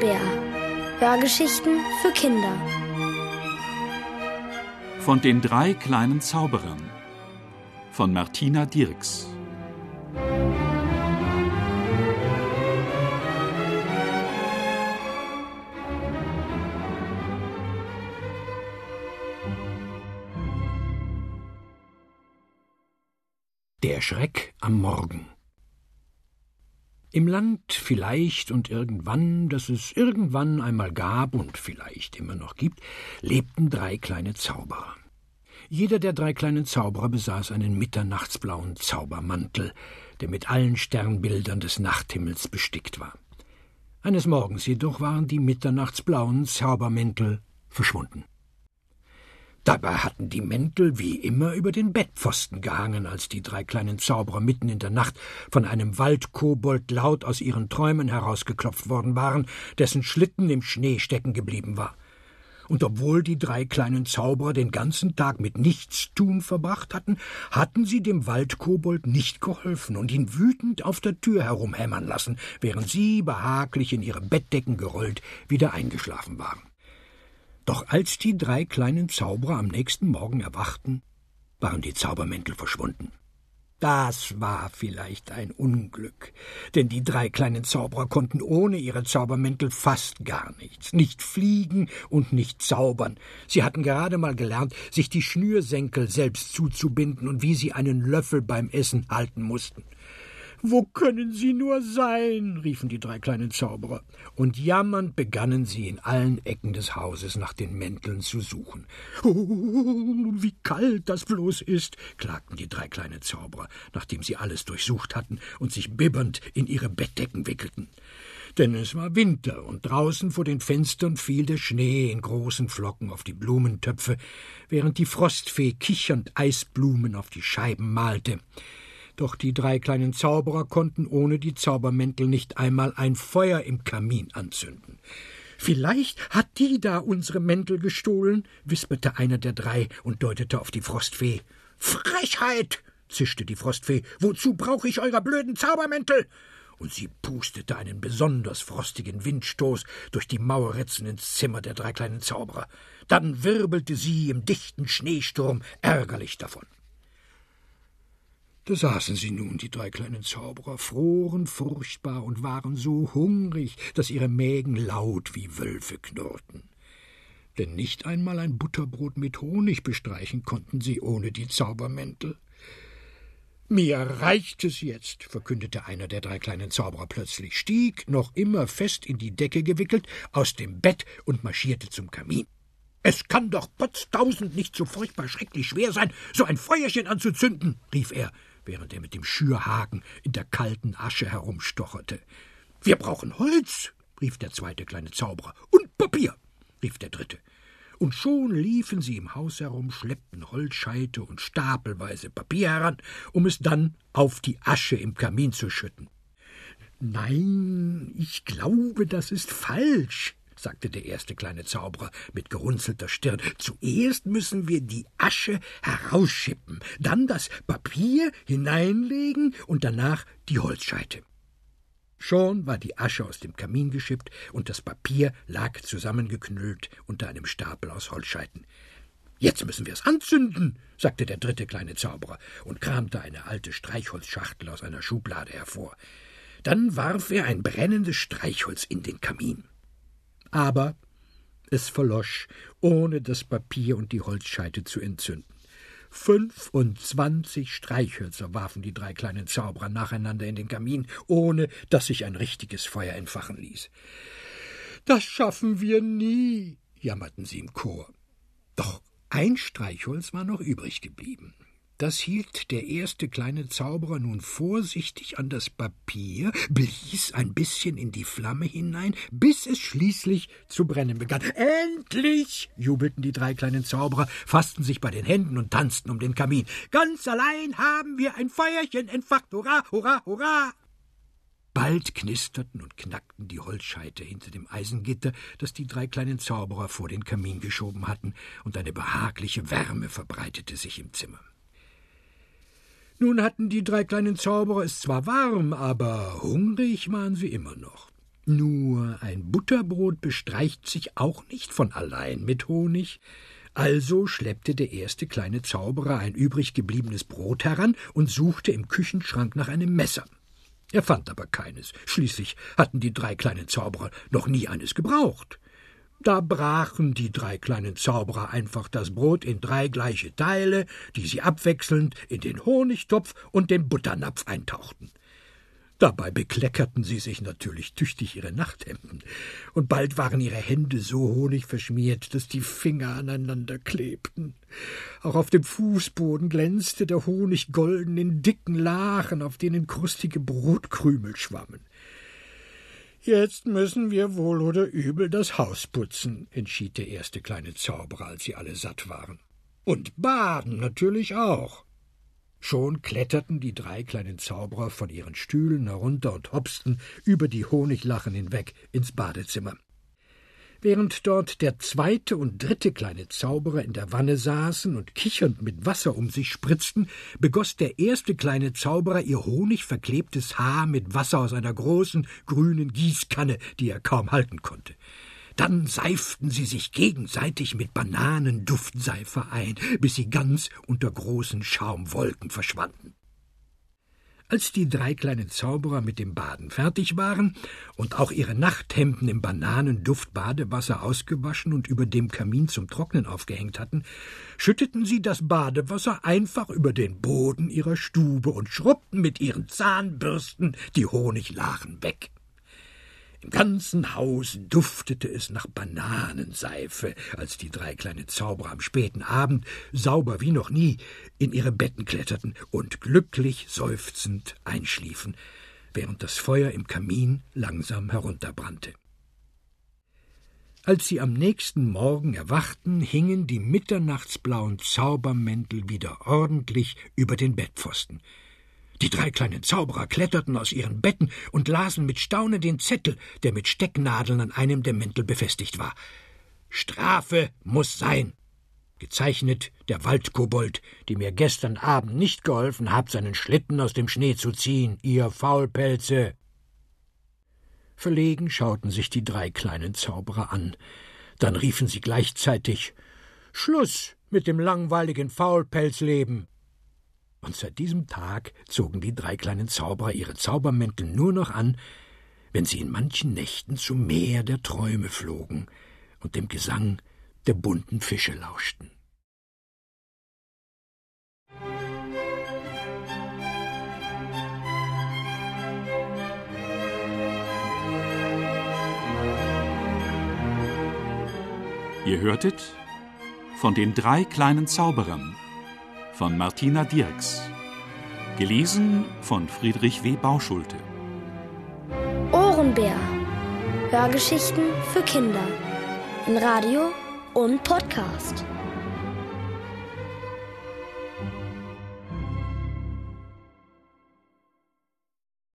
Bär. Hörgeschichten für Kinder. Von den drei kleinen Zauberern von Martina Dirks. Der Schreck am Morgen. Im Land vielleicht und irgendwann, das es irgendwann einmal gab und vielleicht immer noch gibt, lebten drei kleine Zauberer. Jeder der drei kleinen Zauberer besaß einen mitternachtsblauen Zaubermantel, der mit allen Sternbildern des Nachthimmels bestickt war. Eines Morgens jedoch waren die mitternachtsblauen Zaubermäntel verschwunden. Dabei hatten die Mäntel wie immer über den Bettpfosten gehangen, als die drei kleinen Zauberer mitten in der Nacht von einem Waldkobold laut aus ihren Träumen herausgeklopft worden waren, dessen Schlitten im Schnee stecken geblieben war. Und obwohl die drei kleinen Zauberer den ganzen Tag mit Nichtstun verbracht hatten, hatten sie dem Waldkobold nicht geholfen und ihn wütend auf der Tür herumhämmern lassen, während sie behaglich in ihre Bettdecken gerollt wieder eingeschlafen waren. Doch als die drei kleinen Zauberer am nächsten Morgen erwachten, waren die Zaubermäntel verschwunden. Das war vielleicht ein Unglück, denn die drei kleinen Zauberer konnten ohne ihre Zaubermäntel fast gar nichts, nicht fliegen und nicht zaubern. Sie hatten gerade mal gelernt, sich die Schnürsenkel selbst zuzubinden und wie sie einen Löffel beim Essen halten mussten. Wo können sie nur sein? riefen die drei kleinen Zauberer, und jammernd begannen sie in allen Ecken des Hauses nach den Mänteln zu suchen. Oh, wie kalt das bloß ist, klagten die drei kleinen Zauberer, nachdem sie alles durchsucht hatten und sich bibbernd in ihre Bettdecken wickelten. Denn es war Winter, und draußen vor den Fenstern fiel der Schnee in großen Flocken auf die Blumentöpfe, während die Frostfee kichernd Eisblumen auf die Scheiben malte. Doch die drei kleinen Zauberer konnten ohne die Zaubermäntel nicht einmal ein Feuer im Kamin anzünden. Vielleicht hat die da unsere Mäntel gestohlen, wisperte einer der drei und deutete auf die Frostfee. Frechheit! zischte die Frostfee. Wozu brauche ich eurer blöden Zaubermäntel? Und sie pustete einen besonders frostigen Windstoß durch die Mauerritzen ins Zimmer der drei kleinen Zauberer. Dann wirbelte sie im dichten Schneesturm ärgerlich davon. Da saßen sie nun, die drei kleinen Zauberer, froren furchtbar und waren so hungrig, dass ihre Mägen laut wie Wölfe knurrten. Denn nicht einmal ein Butterbrot mit Honig bestreichen konnten sie ohne die Zaubermäntel. Mir reicht es jetzt, verkündete einer der drei kleinen Zauberer plötzlich, stieg, noch immer fest in die Decke gewickelt, aus dem Bett und marschierte zum Kamin. Es kann doch potztausend nicht so furchtbar schrecklich schwer sein, so ein Feuerchen anzuzünden, rief er während er mit dem Schürhaken in der kalten Asche herumstocherte. Wir brauchen Holz, rief der zweite kleine Zauberer. Und Papier, rief der dritte. Und schon liefen sie im Haus herum, schleppten Holzscheite und stapelweise Papier heran, um es dann auf die Asche im Kamin zu schütten. Nein, ich glaube, das ist falsch, sagte der erste kleine Zauberer mit gerunzelter Stirn. Zuerst müssen wir die Asche herausschippen, dann das Papier hineinlegen und danach die Holzscheite. Schon war die Asche aus dem Kamin geschippt und das Papier lag zusammengeknüllt unter einem Stapel aus Holzscheiten. Jetzt müssen wir es anzünden, sagte der dritte kleine Zauberer und kramte eine alte Streichholzschachtel aus einer Schublade hervor. Dann warf er ein brennendes Streichholz in den Kamin. Aber es verlosch, ohne das Papier und die Holzscheite zu entzünden. Fünfundzwanzig Streichhölzer warfen die drei kleinen Zauberer nacheinander in den Kamin, ohne dass sich ein richtiges Feuer entfachen ließ. Das schaffen wir nie, jammerten sie im Chor. Doch ein Streichholz war noch übrig geblieben. Das hielt der erste kleine Zauberer nun vorsichtig an das Papier, blies ein bisschen in die Flamme hinein, bis es schließlich zu brennen begann. Endlich! jubelten die drei kleinen Zauberer, fassten sich bei den Händen und tanzten um den Kamin. Ganz allein haben wir ein Feuerchen entfacht. Hurra, hurra, hurra! Bald knisterten und knackten die Holzscheite hinter dem Eisengitter, das die drei kleinen Zauberer vor den Kamin geschoben hatten, und eine behagliche Wärme verbreitete sich im Zimmer. Nun hatten die drei kleinen Zauberer es zwar warm, aber hungrig waren sie immer noch. Nur ein Butterbrot bestreicht sich auch nicht von allein mit Honig. Also schleppte der erste kleine Zauberer ein übrig gebliebenes Brot heran und suchte im Küchenschrank nach einem Messer. Er fand aber keines. Schließlich hatten die drei kleinen Zauberer noch nie eines gebraucht. Da brachen die drei kleinen Zauberer einfach das Brot in drei gleiche Teile, die sie abwechselnd in den Honigtopf und den Butternapf eintauchten. Dabei bekleckerten sie sich natürlich tüchtig ihre Nachthemden, und bald waren ihre Hände so honigverschmiert, dass die Finger aneinander klebten. Auch auf dem Fußboden glänzte der Honig golden in dicken Lachen, auf denen krustige Brotkrümel schwammen. Jetzt müssen wir wohl oder übel das Haus putzen, entschied der erste kleine Zauberer, als sie alle satt waren. Und baden natürlich auch. Schon kletterten die drei kleinen Zauberer von ihren Stühlen herunter und hopsten über die Honiglachen hinweg ins Badezimmer. Während dort der zweite und dritte kleine Zauberer in der Wanne saßen und kichernd mit Wasser um sich spritzten, begoß der erste kleine Zauberer ihr honigverklebtes Haar mit Wasser aus einer großen grünen Gießkanne, die er kaum halten konnte. Dann seiften sie sich gegenseitig mit Bananenduftseife ein, bis sie ganz unter großen Schaumwolken verschwanden. Als die drei kleinen Zauberer mit dem Baden fertig waren und auch ihre Nachthemden im Bananenduft-Badewasser ausgewaschen und über dem Kamin zum Trocknen aufgehängt hatten, schütteten sie das Badewasser einfach über den Boden ihrer Stube und schrubbten mit ihren Zahnbürsten die Honiglachen weg. Im ganzen Haus duftete es nach Bananenseife, als die drei kleinen Zauberer am späten Abend, sauber wie noch nie, in ihre Betten kletterten und glücklich seufzend einschliefen, während das Feuer im Kamin langsam herunterbrannte. Als sie am nächsten Morgen erwachten, hingen die mitternachtsblauen Zaubermäntel wieder ordentlich über den Bettpfosten, die drei kleinen Zauberer kletterten aus ihren Betten und lasen mit Staunen den Zettel, der mit Stecknadeln an einem der Mäntel befestigt war. Strafe muss sein. Gezeichnet der Waldkobold, die mir gestern Abend nicht geholfen habt, seinen Schlitten aus dem Schnee zu ziehen, ihr Faulpelze. Verlegen schauten sich die drei kleinen Zauberer an. Dann riefen sie gleichzeitig Schluss mit dem langweiligen Faulpelzleben. Und seit diesem Tag zogen die drei kleinen Zauberer ihre Zaubermäntel nur noch an, wenn sie in manchen Nächten zum Meer der Träume flogen und dem Gesang der bunten Fische lauschten. Ihr hörtet von den drei kleinen Zauberern von Martina Dirks. Gelesen von Friedrich W. Bauschulte. Ohrenbär. Hörgeschichten für Kinder. In Radio und Podcast.